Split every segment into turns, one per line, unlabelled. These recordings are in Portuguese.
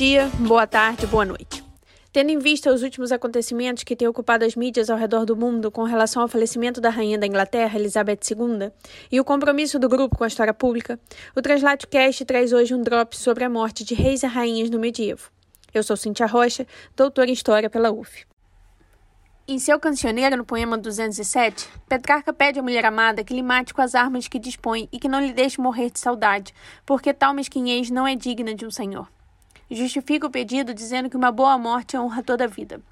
dia, boa tarde, boa noite. Tendo em vista os últimos acontecimentos que têm ocupado as mídias ao redor do mundo com relação ao falecimento da rainha da Inglaterra, Elizabeth II, e o compromisso do grupo com a história pública, o Translate Cast traz hoje um drop sobre a morte de reis e rainhas no medievo. Eu sou Cintia Rocha, doutora em História pela UF. Em seu cancioneiro, no poema 207, Petrarca pede à mulher amada que lhe mate com as armas que dispõe e que não lhe deixe morrer de saudade, porque tal mesquinhez não é digna de um senhor. Justifica o pedido dizendo que uma boa morte honra toda a vida.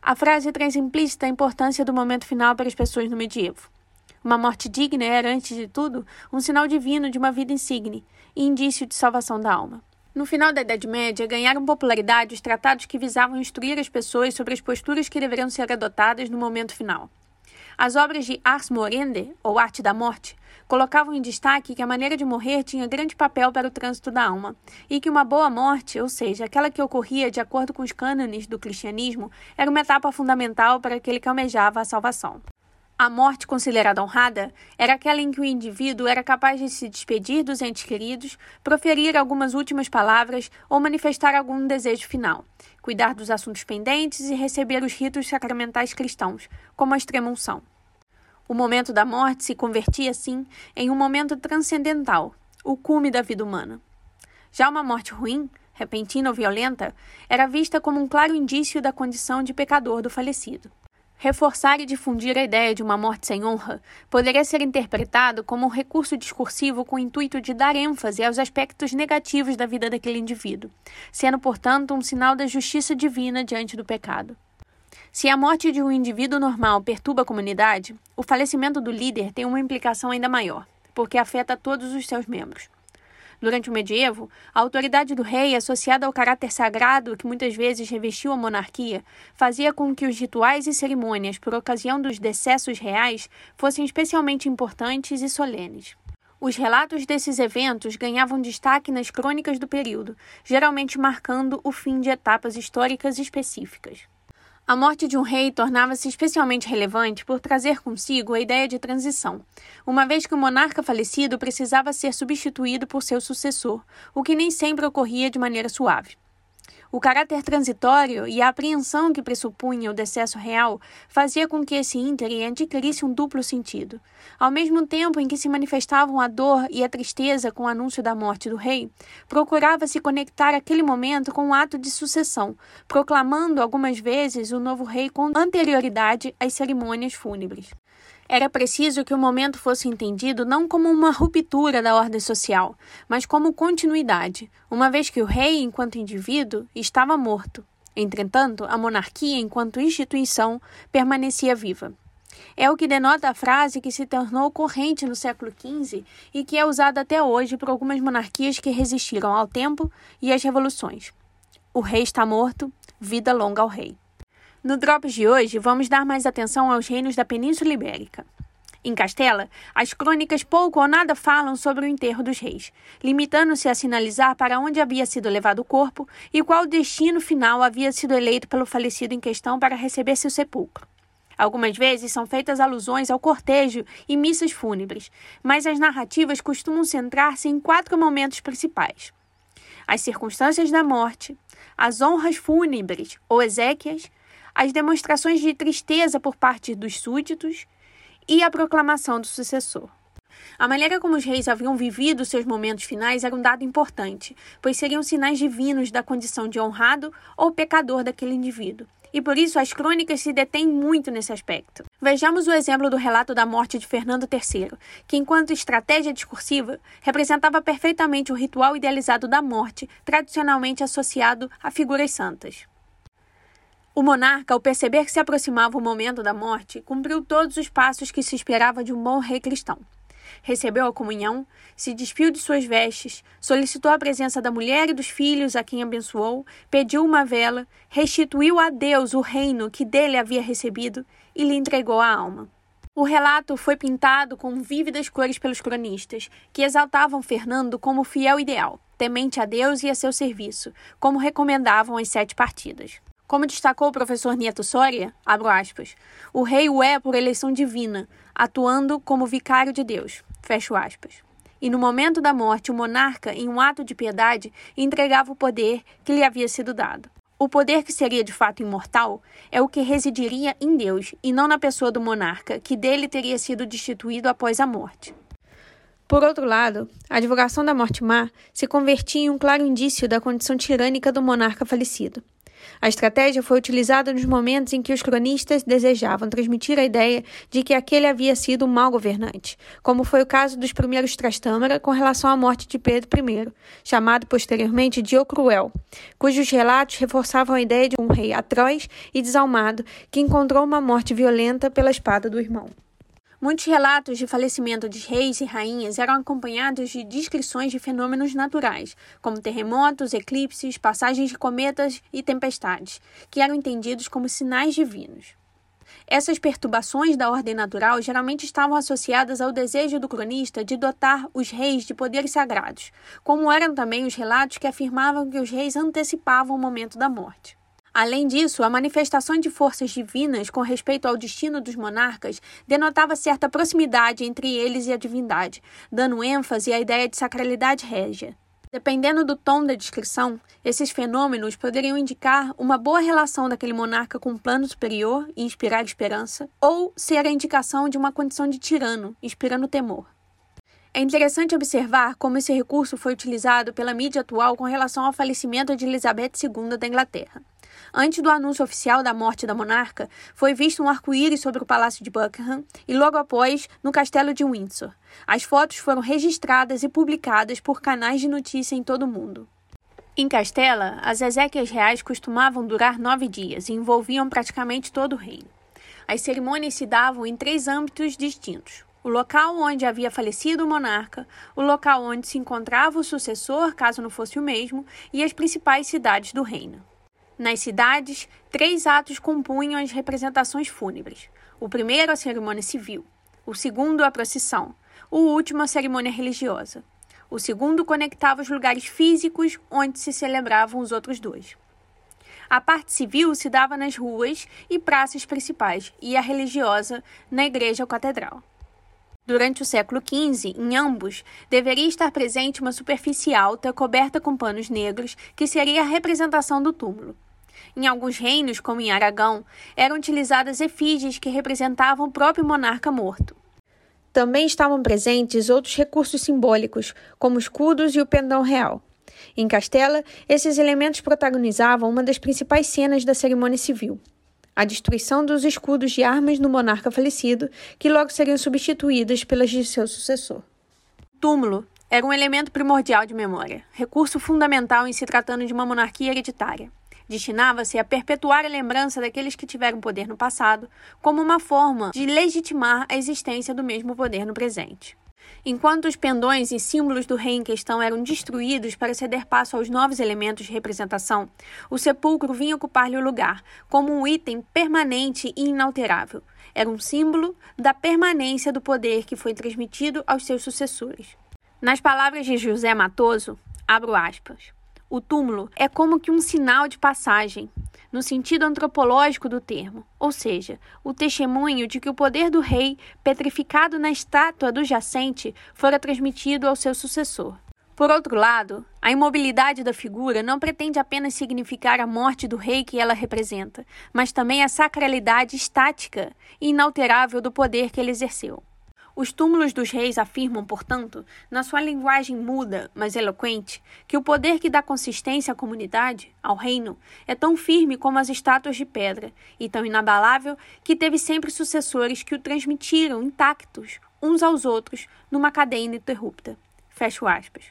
A frase traz implícita a importância do momento final para as pessoas no medievo. Uma morte digna era, antes de tudo, um sinal divino de uma vida insigne e indício de salvação da alma. No final da Idade Média, ganharam popularidade os tratados que visavam instruir as pessoas sobre as posturas que deveriam ser adotadas no momento final. As obras de Ars Morende, ou Arte da Morte, colocavam em destaque que a maneira de morrer tinha grande papel para o trânsito da alma, e que uma boa morte, ou seja, aquela que ocorria de acordo com os cânones do cristianismo, era uma etapa fundamental para aquele que almejava a salvação. A morte considerada honrada era aquela em que o indivíduo era capaz de se despedir dos entes queridos, proferir algumas últimas palavras ou manifestar algum desejo final, cuidar dos assuntos pendentes e receber os ritos sacramentais cristãos, como a extrema-unção. O momento da morte se convertia, assim, em um momento transcendental, o cume da vida humana. Já uma morte ruim, repentina ou violenta, era vista como um claro indício da condição de pecador do falecido. Reforçar e difundir a ideia de uma morte sem honra poderia ser interpretado como um recurso discursivo com o intuito de dar ênfase aos aspectos negativos da vida daquele indivíduo, sendo, portanto, um sinal da justiça divina diante do pecado. Se a morte de um indivíduo normal perturba a comunidade, o falecimento do líder tem uma implicação ainda maior, porque afeta todos os seus membros. Durante o medievo, a autoridade do rei, associada ao caráter sagrado que muitas vezes revestiu a monarquia, fazia com que os rituais e cerimônias por ocasião dos decessos reais fossem especialmente importantes e solenes. Os relatos desses eventos ganhavam destaque nas crônicas do período, geralmente marcando o fim de etapas históricas específicas. A morte de um rei tornava-se especialmente relevante por trazer consigo a ideia de transição, uma vez que o monarca falecido precisava ser substituído por seu sucessor, o que nem sempre ocorria de maneira suave. O caráter transitório e a apreensão que pressupunha o decesso real fazia com que esse ínterim adquirisse um duplo sentido. Ao mesmo tempo em que se manifestavam a dor e a tristeza com o anúncio da morte do rei, procurava-se conectar aquele momento com o ato de sucessão, proclamando algumas vezes o novo rei com anterioridade às cerimônias fúnebres. Era preciso que o momento fosse entendido não como uma ruptura da ordem social, mas como continuidade, uma vez que o rei, enquanto indivíduo, estava morto. Entretanto, a monarquia, enquanto instituição, permanecia viva. É o que denota a frase que se tornou corrente no século XV e que é usada até hoje por algumas monarquias que resistiram ao tempo e às revoluções. O rei está morto, vida longa ao rei. No Drops de hoje, vamos dar mais atenção aos reinos da Península Ibérica. Em Castela, as crônicas pouco ou nada falam sobre o enterro dos reis, limitando-se a sinalizar para onde havia sido levado o corpo e qual destino final havia sido eleito pelo falecido em questão para receber seu sepulcro. Algumas vezes são feitas alusões ao cortejo e missas fúnebres, mas as narrativas costumam centrar-se em quatro momentos principais: as circunstâncias da morte, as honras fúnebres ou exéquias, as demonstrações de tristeza por parte dos súditos e a proclamação do sucessor. A maneira como os reis haviam vivido seus momentos finais era um dado importante, pois seriam sinais divinos da condição de honrado ou pecador daquele indivíduo. E por isso as crônicas se detêm muito nesse aspecto. Vejamos o exemplo do relato da morte de Fernando III, que, enquanto estratégia discursiva, representava perfeitamente o ritual idealizado da morte, tradicionalmente associado a figuras santas. O monarca, ao perceber que se aproximava o momento da morte, cumpriu todos os passos que se esperava de um bom rei cristão. Recebeu a comunhão, se despiu de suas vestes, solicitou a presença da mulher e dos filhos a quem abençoou, pediu uma vela, restituiu a Deus o reino que dele havia recebido e lhe entregou a alma. O relato foi pintado com vívidas cores pelos cronistas, que exaltavam Fernando como fiel ideal, temente a Deus e a seu serviço, como recomendavam as sete partidas. Como destacou o professor Nieto Soria, abro aspas, o rei o é por eleição divina, atuando como vicário de Deus, fecho aspas. e no momento da morte o monarca, em um ato de piedade, entregava o poder que lhe havia sido dado. O poder que seria de fato imortal é o que residiria em Deus e não na pessoa do monarca, que dele teria sido destituído após a morte. Por outro lado, a divulgação da morte má se convertia em um claro indício da condição tirânica do monarca falecido. A estratégia foi utilizada nos momentos em que os cronistas desejavam transmitir a ideia de que aquele havia sido um mau governante, como foi o caso dos primeiros Trastâmara com relação à morte de Pedro I, chamado posteriormente de O Cruel, cujos relatos reforçavam a ideia de um rei atroz e desalmado que encontrou uma morte violenta pela espada do irmão. Muitos relatos de falecimento de reis e rainhas eram acompanhados de descrições de fenômenos naturais, como terremotos, eclipses, passagens de cometas e tempestades, que eram entendidos como sinais divinos. Essas perturbações da ordem natural geralmente estavam associadas ao desejo do cronista de dotar os reis de poderes sagrados, como eram também os relatos que afirmavam que os reis antecipavam o momento da morte. Além disso, a manifestação de forças divinas com respeito ao destino dos monarcas denotava certa proximidade entre eles e a divindade, dando ênfase à ideia de sacralidade régia. Dependendo do tom da descrição, esses fenômenos poderiam indicar uma boa relação daquele monarca com um plano superior e inspirar esperança, ou ser a indicação de uma condição de tirano, inspirando temor. É interessante observar como esse recurso foi utilizado pela mídia atual com relação ao falecimento de Elizabeth II da Inglaterra. Antes do anúncio oficial da morte da monarca, foi visto um arco-íris sobre o Palácio de Buckingham e logo após no Castelo de Windsor. As fotos foram registradas e publicadas por canais de notícia em todo o mundo. Em Castela, as exéquias reais costumavam durar nove dias e envolviam praticamente todo o reino. As cerimônias se davam em três âmbitos distintos: o local onde havia falecido o monarca, o local onde se encontrava o sucessor, caso não fosse o mesmo, e as principais cidades do reino. Nas cidades, três atos compunham as representações fúnebres. O primeiro, a cerimônia civil. O segundo, a procissão. O último, a cerimônia religiosa. O segundo conectava os lugares físicos onde se celebravam os outros dois. A parte civil se dava nas ruas e praças principais, e a religiosa na igreja ou catedral. Durante o século XV, em ambos, deveria estar presente uma superfície alta coberta com panos negros, que seria a representação do túmulo. Em alguns reinos, como em Aragão, eram utilizadas efígies que representavam o próprio monarca morto. Também estavam presentes outros recursos simbólicos, como escudos e o pendão real. Em Castela, esses elementos protagonizavam uma das principais cenas da cerimônia civil a destruição dos escudos de armas do monarca falecido, que logo seriam substituídas pelas de seu sucessor. Túmulo era um elemento primordial de memória, recurso fundamental em se tratando de uma monarquia hereditária. Destinava-se a perpetuar a lembrança daqueles que tiveram poder no passado, como uma forma de legitimar a existência do mesmo poder no presente. Enquanto os pendões e símbolos do rei em questão eram destruídos para ceder passo aos novos elementos de representação, o sepulcro vinha ocupar-lhe o lugar, como um item permanente e inalterável. Era um símbolo da permanência do poder que foi transmitido aos seus sucessores. Nas palavras de José Matoso, abro aspas. O túmulo é como que um sinal de passagem, no sentido antropológico do termo, ou seja, o testemunho de que o poder do rei, petrificado na estátua do jacente, fora transmitido ao seu sucessor. Por outro lado, a imobilidade da figura não pretende apenas significar a morte do rei que ela representa, mas também a sacralidade estática e inalterável do poder que ele exerceu. Os túmulos dos reis afirmam, portanto, na sua linguagem muda, mas eloquente, que o poder que dá consistência à comunidade, ao reino, é tão firme como as estátuas de pedra, e tão inabalável que teve sempre sucessores que o transmitiram intactos uns aos outros numa cadeia ininterrupta. Fecho aspas.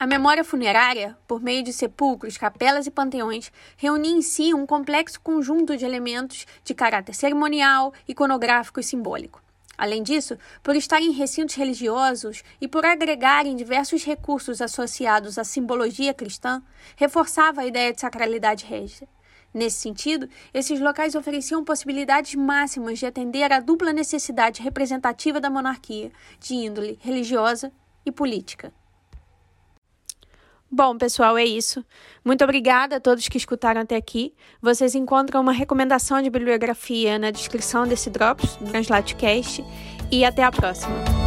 A memória funerária, por meio de sepulcros, capelas e panteões, reunia em si um complexo conjunto de elementos de caráter cerimonial, iconográfico e simbólico. Além disso, por estar em recintos religiosos e por agregarem diversos recursos associados à simbologia cristã, reforçava a ideia de sacralidade régia. Nesse sentido, esses locais ofereciam possibilidades máximas de atender à dupla necessidade representativa da monarquia, de índole religiosa e política. Bom, pessoal, é isso. Muito obrigada a todos que escutaram até aqui. Vocês encontram uma recomendação de bibliografia na descrição desse Drops, do Translatecast. E até a próxima.